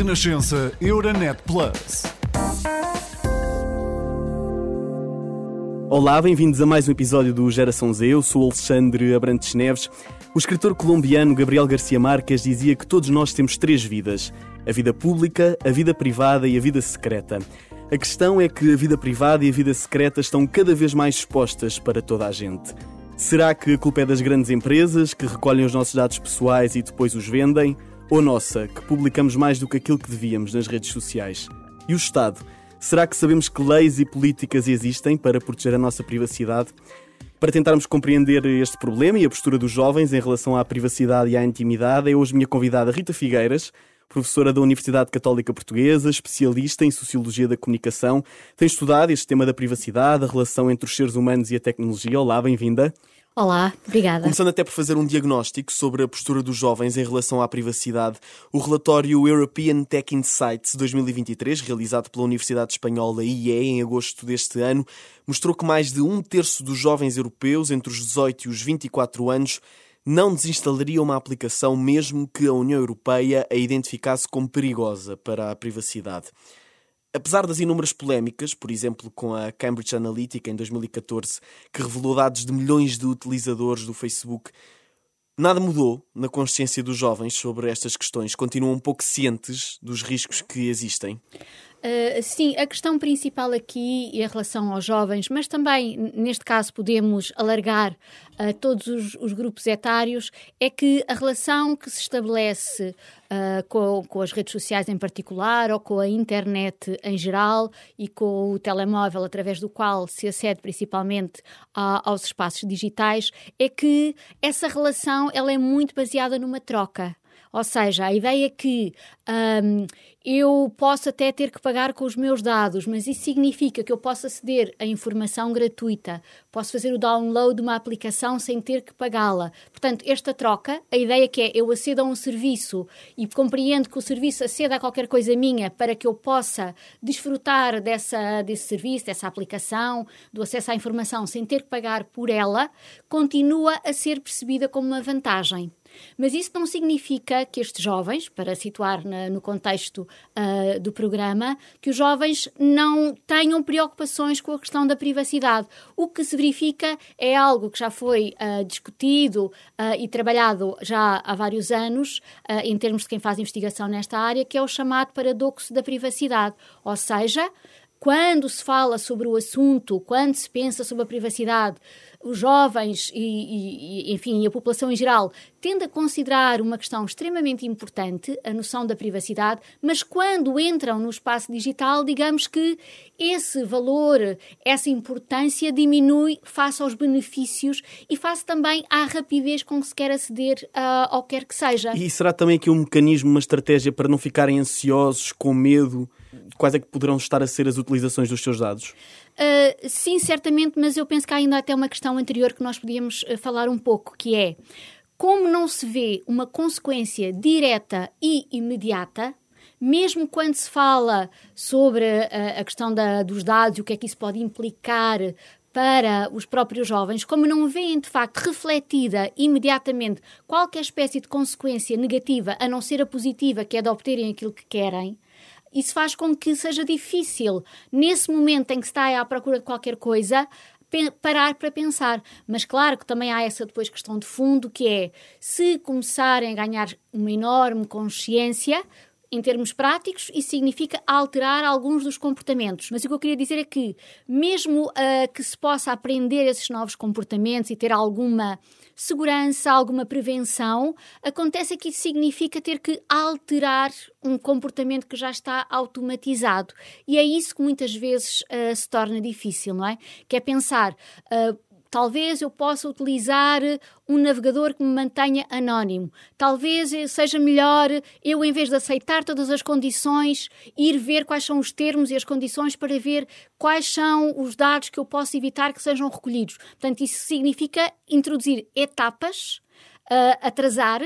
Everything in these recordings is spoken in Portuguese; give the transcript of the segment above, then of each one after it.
Renascença Euronet Plus. Olá, bem-vindos a mais um episódio do Geração Z. Eu sou Alexandre Abrantes Neves. O escritor colombiano Gabriel Garcia Marques dizia que todos nós temos três vidas: a vida pública, a vida privada e a vida secreta. A questão é que a vida privada e a vida secreta estão cada vez mais expostas para toda a gente. Será que a culpa é das grandes empresas que recolhem os nossos dados pessoais e depois os vendem? Ou nossa, que publicamos mais do que aquilo que devíamos nas redes sociais? E o Estado? Será que sabemos que leis e políticas existem para proteger a nossa privacidade? Para tentarmos compreender este problema e a postura dos jovens em relação à privacidade e à intimidade, é hoje minha convidada Rita Figueiras, professora da Universidade Católica Portuguesa, especialista em Sociologia da Comunicação. Tem estudado este tema da privacidade, a relação entre os seres humanos e a tecnologia. Olá, bem-vinda. Olá, obrigada. Começando até por fazer um diagnóstico sobre a postura dos jovens em relação à privacidade, o relatório European Tech Insights 2023, realizado pela Universidade Espanhola IE em agosto deste ano, mostrou que mais de um terço dos jovens europeus entre os 18 e os 24 anos não desinstalariam uma aplicação mesmo que a União Europeia a identificasse como perigosa para a privacidade. Apesar das inúmeras polémicas, por exemplo com a Cambridge Analytica em 2014, que revelou dados de milhões de utilizadores do Facebook, nada mudou na consciência dos jovens sobre estas questões. Continuam um pouco cientes dos riscos que existem. Uh, sim, a questão principal aqui em relação aos jovens, mas também neste caso podemos alargar a uh, todos os, os, grupos etários, é que a relação que se estabelece uh, com, com, as redes sociais em particular ou com a internet em geral e com o telemóvel através do qual se acede principalmente a, aos espaços digitais é que essa relação ela é muito baseada numa troca. Ou seja, a ideia é que um, eu posso até ter que pagar com os meus dados, mas isso significa que eu posso aceder a informação gratuita, posso fazer o download de uma aplicação sem ter que pagá-la. Portanto, esta troca, a ideia que é eu acedo a um serviço e compreendo que o serviço aceda a qualquer coisa minha para que eu possa desfrutar dessa, desse serviço, dessa aplicação, do acesso à informação sem ter que pagar por ela, continua a ser percebida como uma vantagem. Mas isso não significa que estes jovens, para situar na, no contexto uh, do programa, que os jovens não tenham preocupações com a questão da privacidade. O que se verifica é algo que já foi uh, discutido uh, e trabalhado já há vários anos, em termos de quem faz investigação nesta área, que é o chamado paradoxo da privacidade. Ou seja, quando se fala sobre o assunto, quando se pensa sobre a privacidade, os jovens e, e, enfim, a população em geral tende a considerar uma questão extremamente importante, a noção da privacidade, mas quando entram no espaço digital, digamos que esse valor, essa importância diminui face aos benefícios e face também à rapidez com que se quer aceder uh, ao que quer que seja. E será também aqui um mecanismo, uma estratégia para não ficarem ansiosos, com medo? Quais é que poderão estar a ser as utilizações dos seus dados? Uh, sim, certamente, mas eu penso que há ainda até uma questão anterior que nós podíamos uh, falar um pouco, que é como não se vê uma consequência direta e imediata, mesmo quando se fala sobre uh, a questão da, dos dados e o que é que isso pode implicar para os próprios jovens, como não veem de facto refletida imediatamente qualquer espécie de consequência negativa, a não ser a positiva, que é de obterem aquilo que querem, isso faz com que seja difícil, nesse momento em que se está à procura de qualquer coisa, parar para pensar. Mas claro que também há essa depois questão de fundo que é se começarem a ganhar uma enorme consciência, em termos práticos, isso significa alterar alguns dos comportamentos. Mas o que eu queria dizer é que, mesmo uh, que se possa aprender esses novos comportamentos e ter alguma segurança, alguma prevenção, acontece que isso significa ter que alterar um comportamento que já está automatizado. E é isso que muitas vezes uh, se torna difícil, não é? Que é pensar. Uh, Talvez eu possa utilizar um navegador que me mantenha anónimo. Talvez seja melhor eu, em vez de aceitar todas as condições, ir ver quais são os termos e as condições para ver quais são os dados que eu posso evitar que sejam recolhidos. Portanto, isso significa introduzir etapas, uh, atrasar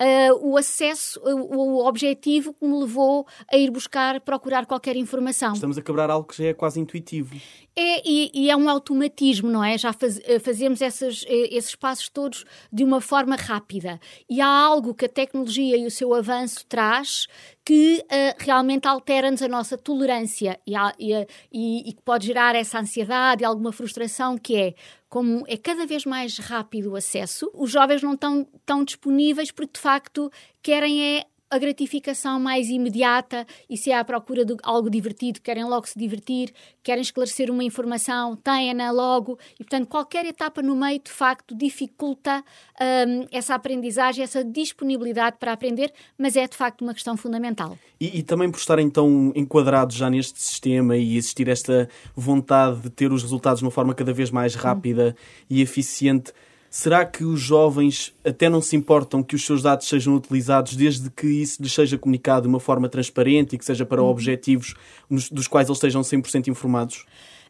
uh, o acesso, o, o objetivo que me levou a ir buscar, procurar qualquer informação. Estamos a quebrar algo que já é quase intuitivo. É, e, e é um automatismo, não é? Já faz, eh, fazemos essas, eh, esses passos todos de uma forma rápida. E há algo que a tecnologia e o seu avanço traz que uh, realmente altera-nos a nossa tolerância e, e, e, que pode gerar essa ansiedade e alguma frustração que é como é cada vez mais rápido o acesso, os jovens não estão tão disponíveis porque de facto querem é a gratificação mais imediata e se é à procura de algo divertido, querem logo se divertir, querem esclarecer uma informação, têm-na logo e, portanto, qualquer etapa no meio, de facto, dificulta um, essa aprendizagem, essa disponibilidade para aprender, mas é, de facto, uma questão fundamental. E, e também por estarem tão enquadrados já neste sistema e existir esta vontade de ter os resultados de uma forma cada vez mais rápida hum. e eficiente, Será que os jovens até não se importam que os seus dados sejam utilizados desde que isso lhes seja comunicado de uma forma transparente e que seja para uhum. objetivos dos quais eles estejam 100% informados?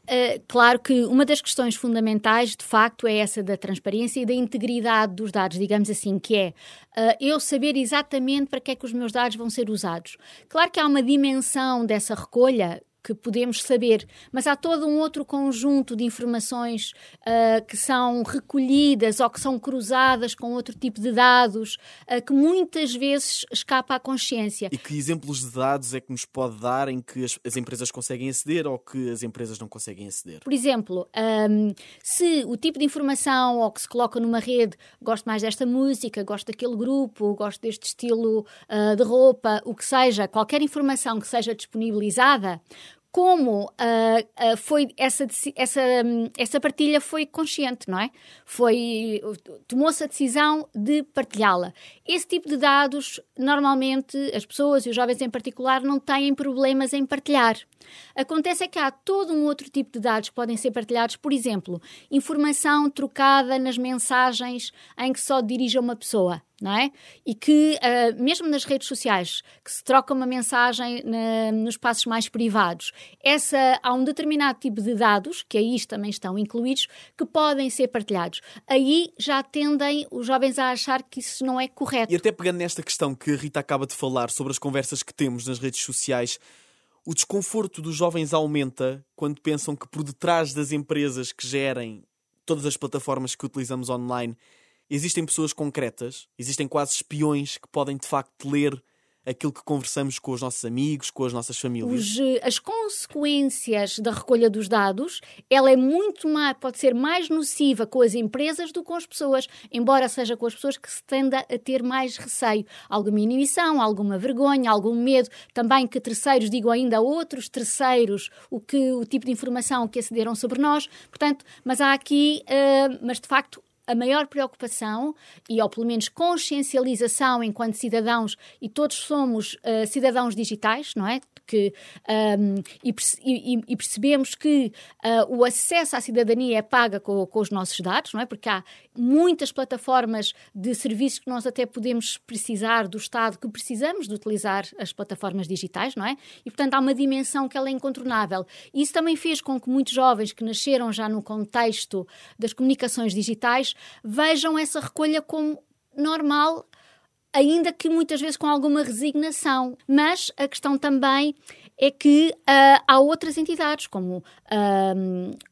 Uh, claro que uma das questões fundamentais, de facto, é essa da transparência e da integridade dos dados, digamos assim, que é uh, eu saber exatamente para que é que os meus dados vão ser usados. Claro que há uma dimensão dessa recolha que podemos saber, mas há todo um outro conjunto de informações uh, que são recolhidas ou que são cruzadas com outro tipo de dados uh, que muitas vezes escapa à consciência. E que exemplos de dados é que nos pode dar em que as, as empresas conseguem aceder ou que as empresas não conseguem aceder? Por exemplo, um, se o tipo de informação ou que se coloca numa rede, gosto mais desta música, gosto daquele grupo, gosto deste estilo uh, de roupa, o que seja, qualquer informação que seja disponibilizada, como uh, uh, foi essa, essa, essa partilha foi consciente, não é? Foi tomou-se a decisão de partilhá-la. Esse tipo de dados, normalmente, as pessoas e os jovens em particular não têm problemas em partilhar. Acontece é que há todo um outro tipo de dados que podem ser partilhados, por exemplo, informação trocada nas mensagens em que só dirige a uma pessoa não é? E que, uh, mesmo nas redes sociais, que se troca uma mensagem na, nos espaços mais privados, essa, há um determinado tipo de dados, que aí também estão incluídos, que podem ser partilhados. Aí já tendem os jovens a achar que isso não é correto. E até pegando nesta questão que a Rita acaba de falar sobre as conversas que temos nas redes sociais, o desconforto dos jovens aumenta quando pensam que por detrás das empresas que gerem todas as plataformas que utilizamos online existem pessoas concretas, existem quase espiões que podem de facto ler aquilo que conversamos com os nossos amigos, com as nossas famílias? Os, eh, as consequências da recolha dos dados, ela é muito mais, pode ser mais nociva com as empresas do que com as pessoas, embora seja com as pessoas que se tenda a ter mais receio, alguma inibição, alguma vergonha, algum medo, também que terceiros digam ainda a outros terceiros o que o tipo de informação que acederam sobre nós, portanto, mas há aqui, uh, mas de facto a maior preocupação e, ou pelo menos consciencialização enquanto cidadãos, e todos somos uh, cidadãos digitais, não é? Que, um, e, e, e, percebemos que uh, o acesso à cidadania é paga com, com, os nossos dados, não é? Porque há muitas plataformas de serviços que nós até podemos precisar do Estado, que precisamos de utilizar as plataformas digitais, não é? E, portanto, há uma dimensão que ela é incontornável. E isso também fez com que muitos jovens que nasceram já no contexto das comunicações digitais vejam essa recolha como normal, ainda que muitas vezes com alguma resignação. Mas a questão também é que uh, há outras entidades, como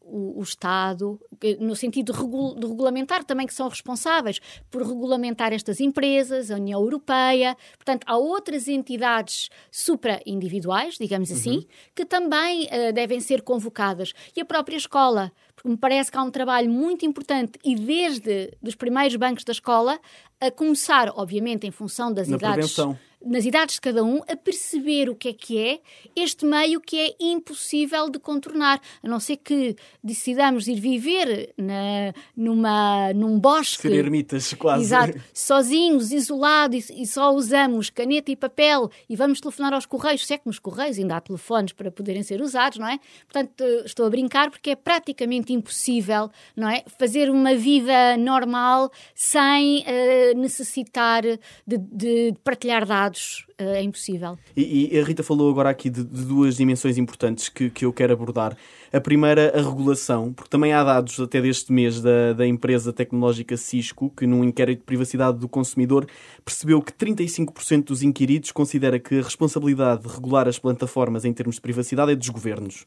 o, o, Estado, no sentido de, regul de, regulamentar, também que são responsáveis por regulamentar estas empresas, a União Europeia. Portanto, há outras entidades supra-individuais, digamos assim, uhum. que também uh, devem ser convocadas. E a própria escola, porque me parece que há um trabalho muito importante e desde os primeiros bancos da escola, a começar, obviamente, em função das Na idades. Prevenção nas idades de cada um, a perceber o que é que é este meio que é impossível de contornar, a não ser que decidamos ir viver na, numa, num bosque. Ser ermitas, quase. Exato, sozinhos, isolados e, e, só usamos caneta e papel e vamos telefonar aos correios, se é que nos correios ainda há telefones para poderem ser usados, não é? Portanto, estou a brincar porque é praticamente impossível, não é? Fazer uma vida normal sem uh, necessitar de, de partilhar dados uh, é impossível. E, e, a Rita falou agora aqui de, de, duas dimensões importantes que, que eu quero abordar. A primeira, a regulação, porque também há dados até deste mês da, da empresa tecnológica Cisco, que num inquérito de privacidade do consumidor percebeu que 35% dos inquiridos considera que a responsabilidade de regular as plataformas em termos de privacidade é dos governos.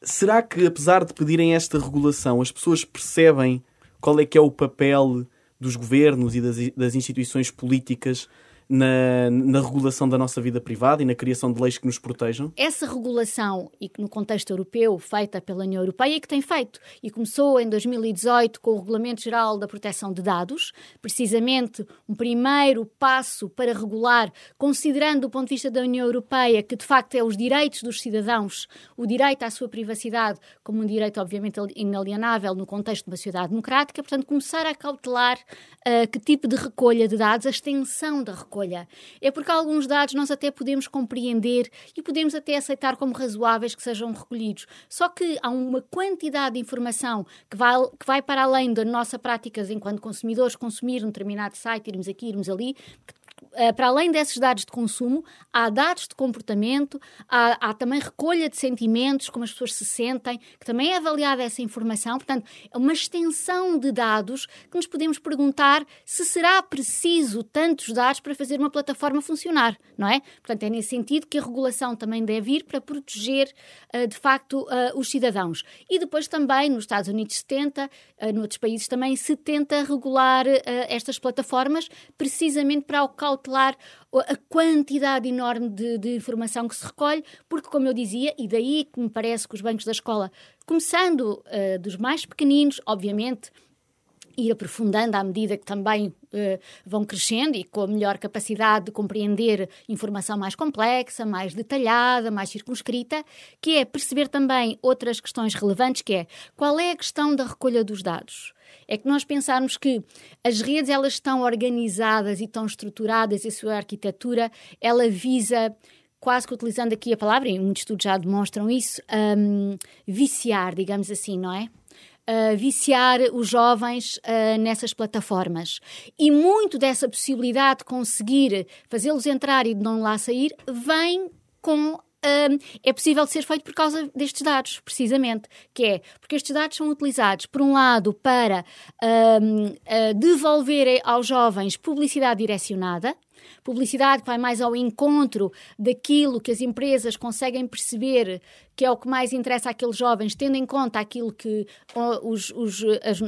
Será que, apesar de pedirem esta regulação, as pessoas percebem qual é que é o papel dos governos e das, das instituições políticas na, na, regulação da nossa vida privada e na criação de leis que nos protejam? Essa regulação, e que no contexto europeu, feita pela União Europeia, e que tem feito, e começou em 2018 com o Regulamento Geral da Proteção de Dados, precisamente um primeiro passo para regular, considerando do ponto de vista da União Europeia que de facto é os direitos dos cidadãos, o direito à sua privacidade, como um direito obviamente inalienável no contexto de uma sociedade democrática, portanto, começar a cautelar uh, que tipo de recolha de dados, a extensão da recolha. É porque alguns dados nós até podemos compreender e podemos até aceitar como razoáveis que sejam recolhidos. Só que há uma quantidade de informação que vai, que vai para além da nossa prática enquanto consumidores, consumir um determinado site, irmos aqui, irmos ali, que para além desses dados de consumo, há dados de comportamento, há, há, também recolha de sentimentos, como as pessoas se sentem, que também é avaliada essa informação. Portanto, é uma extensão de dados que nos podemos perguntar se será preciso tantos dados para fazer uma plataforma funcionar, não é? Portanto, é nesse sentido que a regulação também deve ir para proteger, uh, de facto, uh, os cidadãos. E depois também, nos Estados Unidos se tenta, uh, noutros países também se tenta regular estas plataformas, precisamente para o cautelar a quantidade enorme de, de, informação que se recolhe, porque, como eu dizia, e daí que me parece que os bancos da escola, começando uh, dos mais pequeninos, obviamente, ir aprofundando à medida que também uh, vão crescendo e com a melhor capacidade de compreender informação mais complexa, mais detalhada, mais circunscrita, que é perceber também outras questões relevantes, que é qual é a questão da recolha dos dados? é que nós pensarmos que as redes elas estão organizadas e estão estruturadas e a sua arquitetura ela visa quase que utilizando aqui a palavra, e muitos estudos já demonstram isso, um, viciar, digamos assim, não é? Uh, viciar os jovens uh, nessas plataformas. E muito dessa possibilidade de conseguir fazê-los entrar e de não lá sair vem com é possível ser feito por causa destes dados, precisamente, que é porque estes dados são utilizados, por um lado, para devolver aos jovens publicidade direcionada, publicidade que vai mais ao encontro daquilo que as empresas conseguem perceber que é o que mais interessa àqueles jovens, tendo em conta aquilo que os, os, as,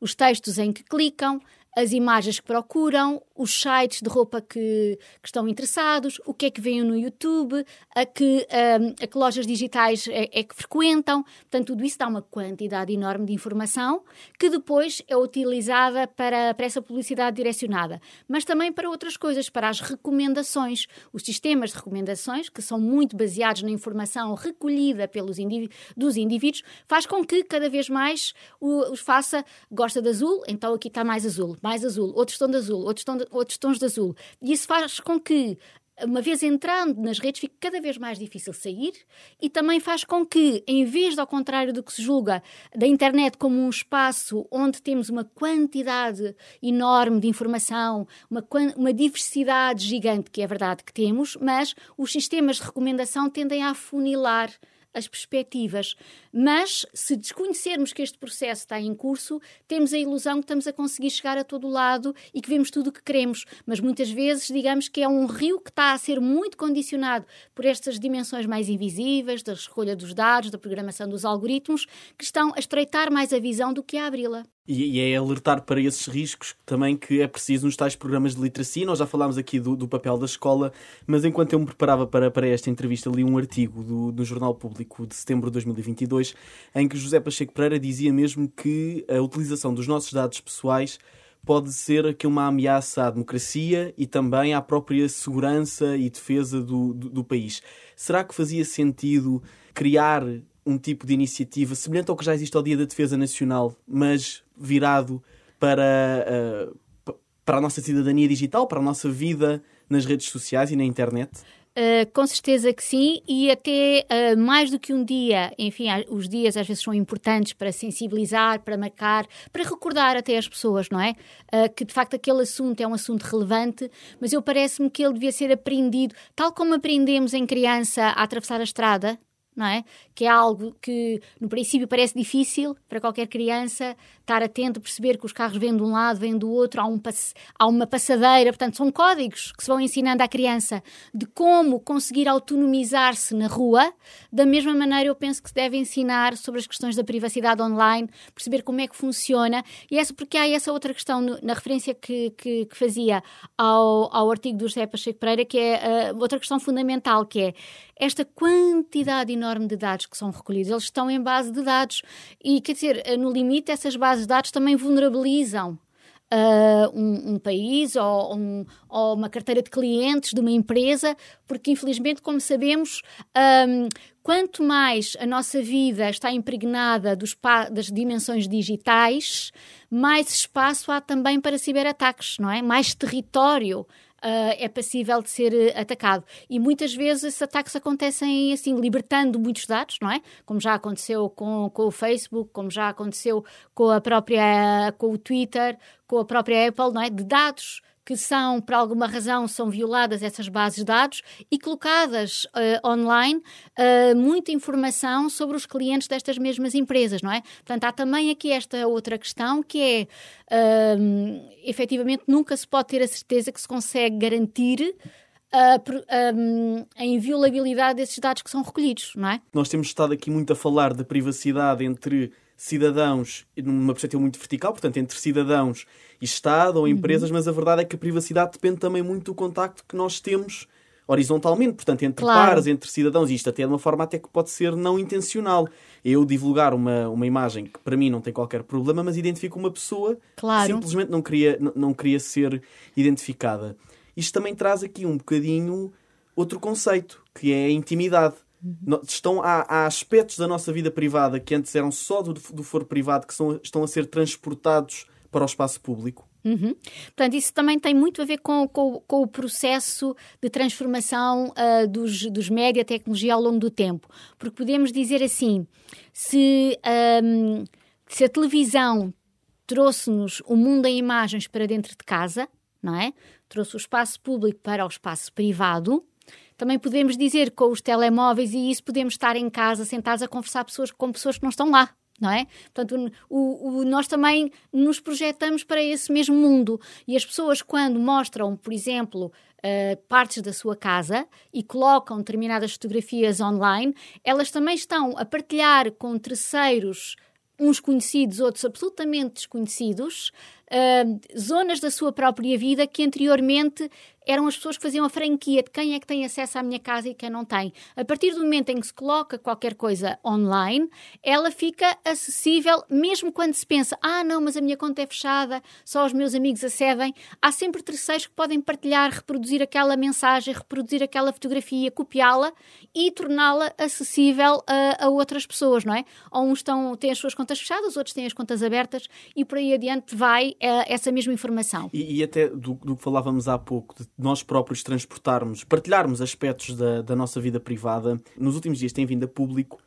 os textos em que clicam, as imagens que procuram, os sites de roupa que, que estão interessados, o que é que veem no YouTube, a que, um, a que lojas digitais é, é, que frequentam. Portanto, tudo isso dá uma quantidade enorme de informação que depois é utilizada para, para essa publicidade direcionada, mas também para outras coisas, para as recomendações. Os sistemas de recomendações, que são muito baseados na informação recolhida pelos indiví dos indivíduos, faz com que cada vez mais os faça gosta de azul, então aqui está mais azul mais azul, outros tom de azul, outros, tom de, outros tons de azul. E isso faz com que uma vez entrando nas redes, fique cada vez mais difícil sair e também faz com que, em vez de, ao contrário do que se julga, da internet como um espaço onde temos uma quantidade enorme de informação, uma, uma diversidade gigante, que é verdade que temos, mas os sistemas de recomendação tendem a afunilar as perspectivas. Mas, se desconhecermos que este processo está em curso, temos a ilusão que estamos a conseguir chegar a todo lado e que vemos tudo o que queremos. Mas muitas vezes, digamos que é um rio que está a ser muito condicionado por estas dimensões mais invisíveis, da escolha dos dados, da programação dos algoritmos, que estão a estreitar mais a visão do que a abri-la. E, e, é alertar para esses riscos também que é preciso nos tais programas de literacia. Nós já falámos aqui do, do papel da escola, mas enquanto eu me preparava para, para esta entrevista, li um artigo do, do Jornal Público de setembro de 2022 em que José Pacheco Pereira dizia mesmo que a utilização dos nossos dados pessoais pode ser aqui uma ameaça à democracia e também à própria segurança e defesa do, do, do país. Será que fazia sentido criar um tipo de iniciativa semelhante ao que já existe ao Dia da Defesa Nacional, mas virado para, uh, para a nossa cidadania digital, para a nossa vida nas redes sociais e na internet? Uh, com certeza que sim, e até uh, mais do que um dia, enfim, os dias às vezes são importantes para sensibilizar, para marcar, para recordar até as pessoas, não é? Uh, que de facto aquele assunto é um assunto relevante, mas eu parece-me que ele devia ser aprendido, tal como aprendemos em criança a atravessar a estrada, não é? Que é algo que, no princípio, parece difícil para qualquer criança estar atento, perceber que os carros vêm de um lado, vêm do outro, há, um há uma passadeira. Portanto, são códigos que se vão ensinando à criança de como conseguir autonomizar-se na rua. Da mesma maneira, eu penso que se deve ensinar sobre as questões da privacidade online, perceber como é que funciona. E essa, porque há essa outra questão no, na referência que, que, que, fazia ao, ao artigo do José Pacheco Pereira, que é uh, outra questão fundamental, que é esta quantidade enorme de dados que são recolhidos, eles estão em base de dados. E, quer dizer, eh, no limite, essas bases de dados também vulnerabilizam Uh, um, um, país ou, um, ou, uma carteira de clientes de uma empresa, porque infelizmente, como sabemos, um, quanto mais a nossa vida está impregnada das dimensões digitais, mais espaço há também para ciberataques, não é? Mais território uh, é passível de ser uh, atacado. E muitas vezes esses ataques acontecem assim, libertando muitos dados, não é? Como já aconteceu com, com o Facebook, como já aconteceu com a própria, com o Twitter, com a própria Apple, não é? De dados que são, por alguma razão, são violadas essas bases de dados e colocadas uh, online uh, muita informação sobre os clientes destas mesmas empresas, não é? Portanto, há também aqui esta outra questão que é, uh, efetivamente, nunca se pode ter a certeza que se consegue garantir a, a, inviolabilidade desses dados que são recolhidos, não é? Nós temos estado aqui muito a falar de privacidade entre cidadãos numa perspectiva muito vertical, portanto, entre cidadãos e Estado ou uhum. empresas, uhum. mas a verdade é que a privacidade depende também muito do contacto que nós temos horizontalmente, portanto, entre claro. pares, entre cidadãos, e isto até de uma forma até que pode ser não intencional. Eu divulgar uma, uma imagem que para mim não tem qualquer problema, mas identifico uma pessoa claro. que simplesmente não queria, não, não queria ser identificada. Isto também traz aqui um bocadinho outro conceito, que é a intimidade. Estão, há, aspectos da nossa vida privada que antes eram só do, do foro privado que são, estão a ser transportados para o espaço público. Uhum. Portanto, isso também tem muito a ver com, com, com o processo de transformação uh, dos, dos média tecnologia ao longo do tempo. Porque podemos dizer assim: se, um, se a televisão trouxe-nos o mundo em imagens para dentro de casa, não é? Trouxe o espaço público para o espaço privado. Também podemos dizer com os telemóveis e isso podemos estar em casa sentados a conversar pessoas, com pessoas que não estão lá não é? Portanto, o, o, nós também nos projetamos para esse mesmo mundo. E as pessoas, quando mostram, por exemplo, uh, partes da sua casa e colocam determinadas fotografias online, elas também estão a partilhar com terceiros, uns conhecidos, outros absolutamente desconhecidos, uh, zonas da sua própria vida que anteriormente eram as pessoas que faziam a franquia de quem é que tem acesso à minha casa e quem não tem. A partir do momento em que se coloca qualquer coisa online, ela fica acessível, mesmo quando se pensa, ah, não, mas a minha conta é fechada, só os meus amigos acedem. Há sempre terceiros que podem partilhar, reproduzir aquela mensagem, reproduzir aquela fotografia, copiá-la e torná-la acessível a, a, outras pessoas, não é? Ou uns estão, têm as suas contas fechadas, outros têm as contas abertas e por aí adiante vai uh, essa mesma informação. E, e até do, do, que falávamos há pouco, de nós próprios transportarmos, partilharmos aspectos da, da nossa vida privada. Nos últimos dias tem vindo a público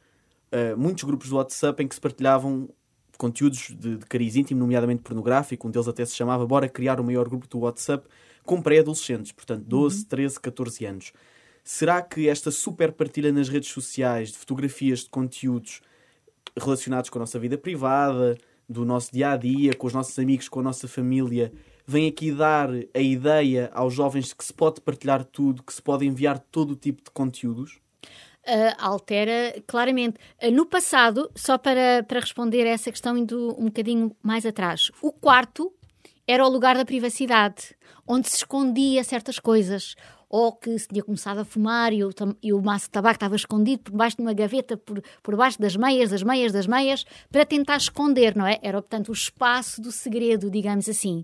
uh, muitos grupos do WhatsApp em que se partilhavam conteúdos de, de cariz íntimo, nomeadamente pornográfico. Um deles até se chamava Bora criar o maior grupo do WhatsApp com pré-adolescentes, portanto 12, uhum. 13, 14 anos. Será que esta super partilha nas redes sociais de fotografias, de conteúdos relacionados com a nossa vida privada, do nosso dia a dia, com os nossos amigos, com a nossa família, vem aqui dar a ideia aos jovens que se pode partilhar tudo, que se pode enviar todo o tipo de conteúdos? Uh, altera claramente. Uh, no passado, só para, para responder a essa questão, indo um bocadinho mais atrás, o quarto era o lugar da privacidade, onde se escondia certas coisas, ou que se tinha começado a fumar e o, e o maço de tabaco estava escondido por baixo de uma gaveta, por, por baixo das meias, das meias, das meias, para tentar esconder, não é? Era, portanto, o espaço do segredo, digamos assim.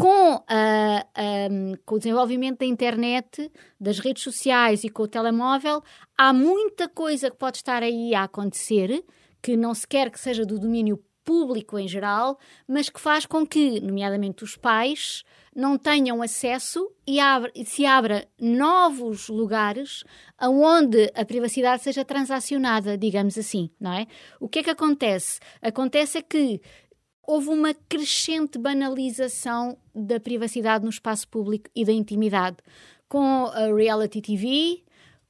Com, uh, um, com o desenvolvimento da internet, das redes sociais e com o telemóvel, há muita coisa que pode estar aí a acontecer que não se quer que seja do domínio público em geral, mas que faz com que, nomeadamente os pais, não tenham acesso e se abra novos lugares onde a privacidade seja transacionada, digamos assim, não é? O que é que acontece? Acontece é que houve uma crescente banalização da privacidade no espaço público e da intimidade, com a reality TV,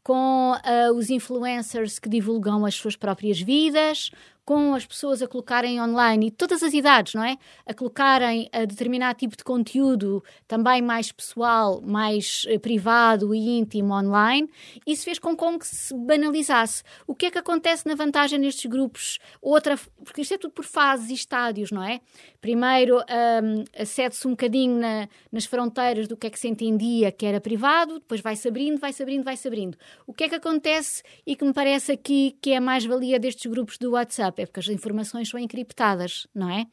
com uh, os influencers que divulgam as suas próprias vidas, com as pessoas a colocarem online e todas as idades, não é? A colocarem a determinado tipo de conteúdo também mais pessoal, mais uh, privado e íntimo online, isso fez com, com que se banalizasse. O que é que acontece na vantagem nestes grupos? Outra, porque isto é tudo por fases e estádios, não é? Primeiro um, acede-se um bocadinho na, nas fronteiras do que é que se entendia que era privado, depois vai-se abrindo, vai-se abrindo, vai-se abrindo. O que é que acontece e que me parece aqui que é a mais-valia destes grupos do WhatsApp? Porque as informações são encriptadas, não é?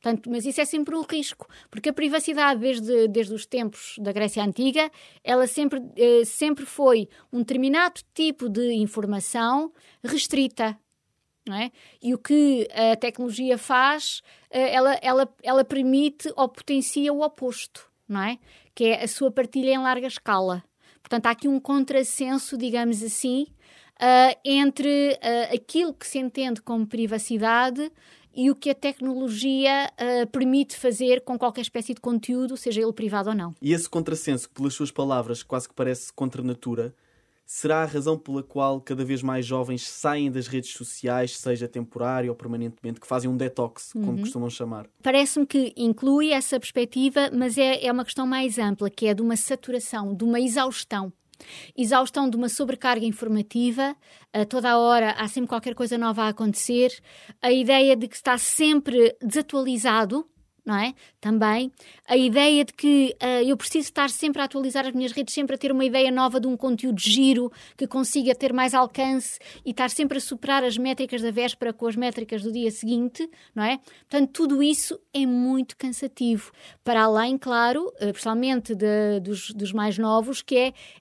Portanto, mas isso é sempre um risco, porque a privacidade, desde, desde os tempos da Grécia Antiga, ela sempre, eh, sempre foi um determinado tipo de informação restrita, não é? E o que a tecnologia faz, eh, ela, ela, ela permite ou potencia o oposto, não é? Que é a sua partilha em larga escala. Portanto, há aqui um contrassenso, digamos assim, uh, entre uh, aquilo que se entende como privacidade e o que a tecnologia uh, permite fazer com qualquer espécie de conteúdo, seja ele privado ou não. E esse contrassenso, que pelas suas palavras quase que parece contra natura, será a razão pela qual cada vez mais jovens saem das redes sociais, seja temporário ou permanentemente, que fazem um detox, como uhum. costumam chamar? Parece-me que inclui essa perspectiva, mas é, é uma questão mais ampla, que é de uma saturação, de uma exaustão. Exaustão de uma sobrecarga informativa, a toda a hora há sempre qualquer coisa nova a acontecer, a ideia de que está sempre desatualizado, não é? Também a ideia de que uh, eu preciso estar sempre a atualizar as minhas redes, sempre a ter uma ideia nova de um conteúdo giro que consiga ter mais alcance e estar sempre a superar as métricas da véspera com as métricas do dia seguinte, não é? Portanto, tudo isso é muito cansativo. Para além, claro, uh, principalmente de, dos, dos, mais novos, que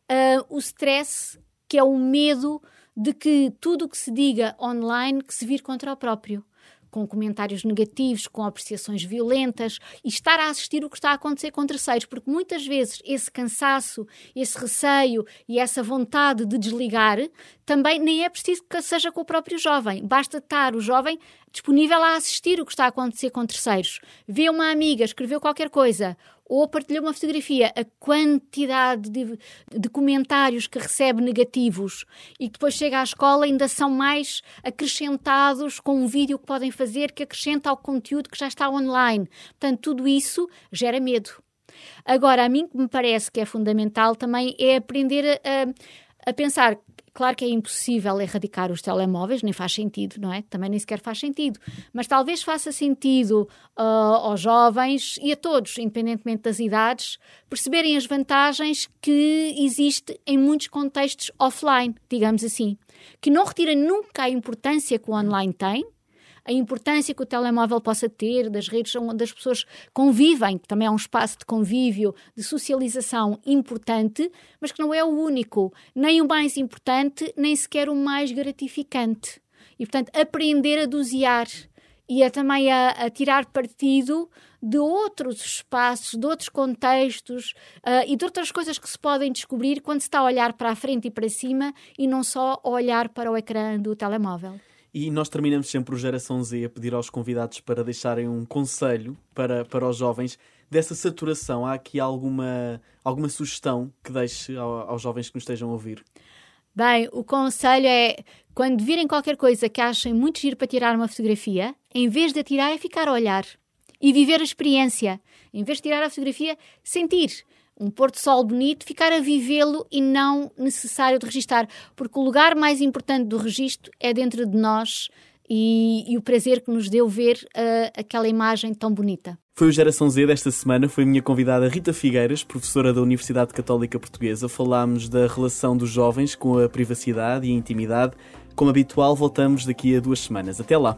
é uh, o stress, que é o medo de que tudo o que se diga online que se vir contra o próprio com comentários negativos, com apreciações violentas e estar a assistir o que está a acontecer com terceiros, porque muitas vezes esse cansaço, esse receio e essa vontade de desligar também nem é preciso que seja com o próprio jovem. Basta estar o jovem disponível a assistir o que está a acontecer com terceiros. Vê uma amiga, escreveu qualquer coisa ou partilhou uma fotografia, a quantidade de, de, comentários que recebe negativos e que depois chega à escola ainda são mais acrescentados com um vídeo que podem fazer que acrescenta ao conteúdo que já está online. Portanto, tudo isso gera medo. Agora, a mim que me parece que é fundamental também é aprender a, a pensar Claro que é impossível erradicar os telemóveis, nem faz sentido, não é? Também nem sequer faz sentido. Mas talvez faça sentido uh, aos jovens e a todos, independentemente das idades, perceberem as vantagens que existe em muitos contextos offline, digamos assim. Que não retira nunca a importância que o online tem, a importância que o telemóvel possa ter, das redes onde as pessoas convivem, que também é um espaço de convívio, de socialização importante, mas que não é o único, nem o mais importante, nem sequer o mais gratificante. E, portanto, aprender a dosear e a, também a, a tirar partido de outros espaços, de outros contextos uh, e de outras coisas que se podem descobrir quando se está a olhar para a frente e para cima e não só a olhar para o ecrã do telemóvel. E nós terminamos sempre o Geração Z a pedir aos convidados para deixarem um conselho para, para os jovens dessa saturação. Há aqui alguma, alguma sugestão que deixe aos jovens que nos estejam a ouvir? Bem, o conselho é quando virem qualquer coisa que achem muito giro para tirar uma fotografia, em vez de atirar, é ficar a olhar e viver a experiência. Em vez de tirar a fotografia, sentir um pôr sol bonito, ficar a vivê-lo e não necessário de registar, porque o lugar mais importante do registro é dentro de nós e, e o prazer que nos deu ver uh, aquela imagem tão bonita. Foi o Geração Z desta semana, foi a minha convidada Rita Figueiras, professora da Universidade Católica Portuguesa. Falámos da relação dos jovens com a privacidade e a intimidade. Como habitual, voltamos daqui a duas semanas. Até lá!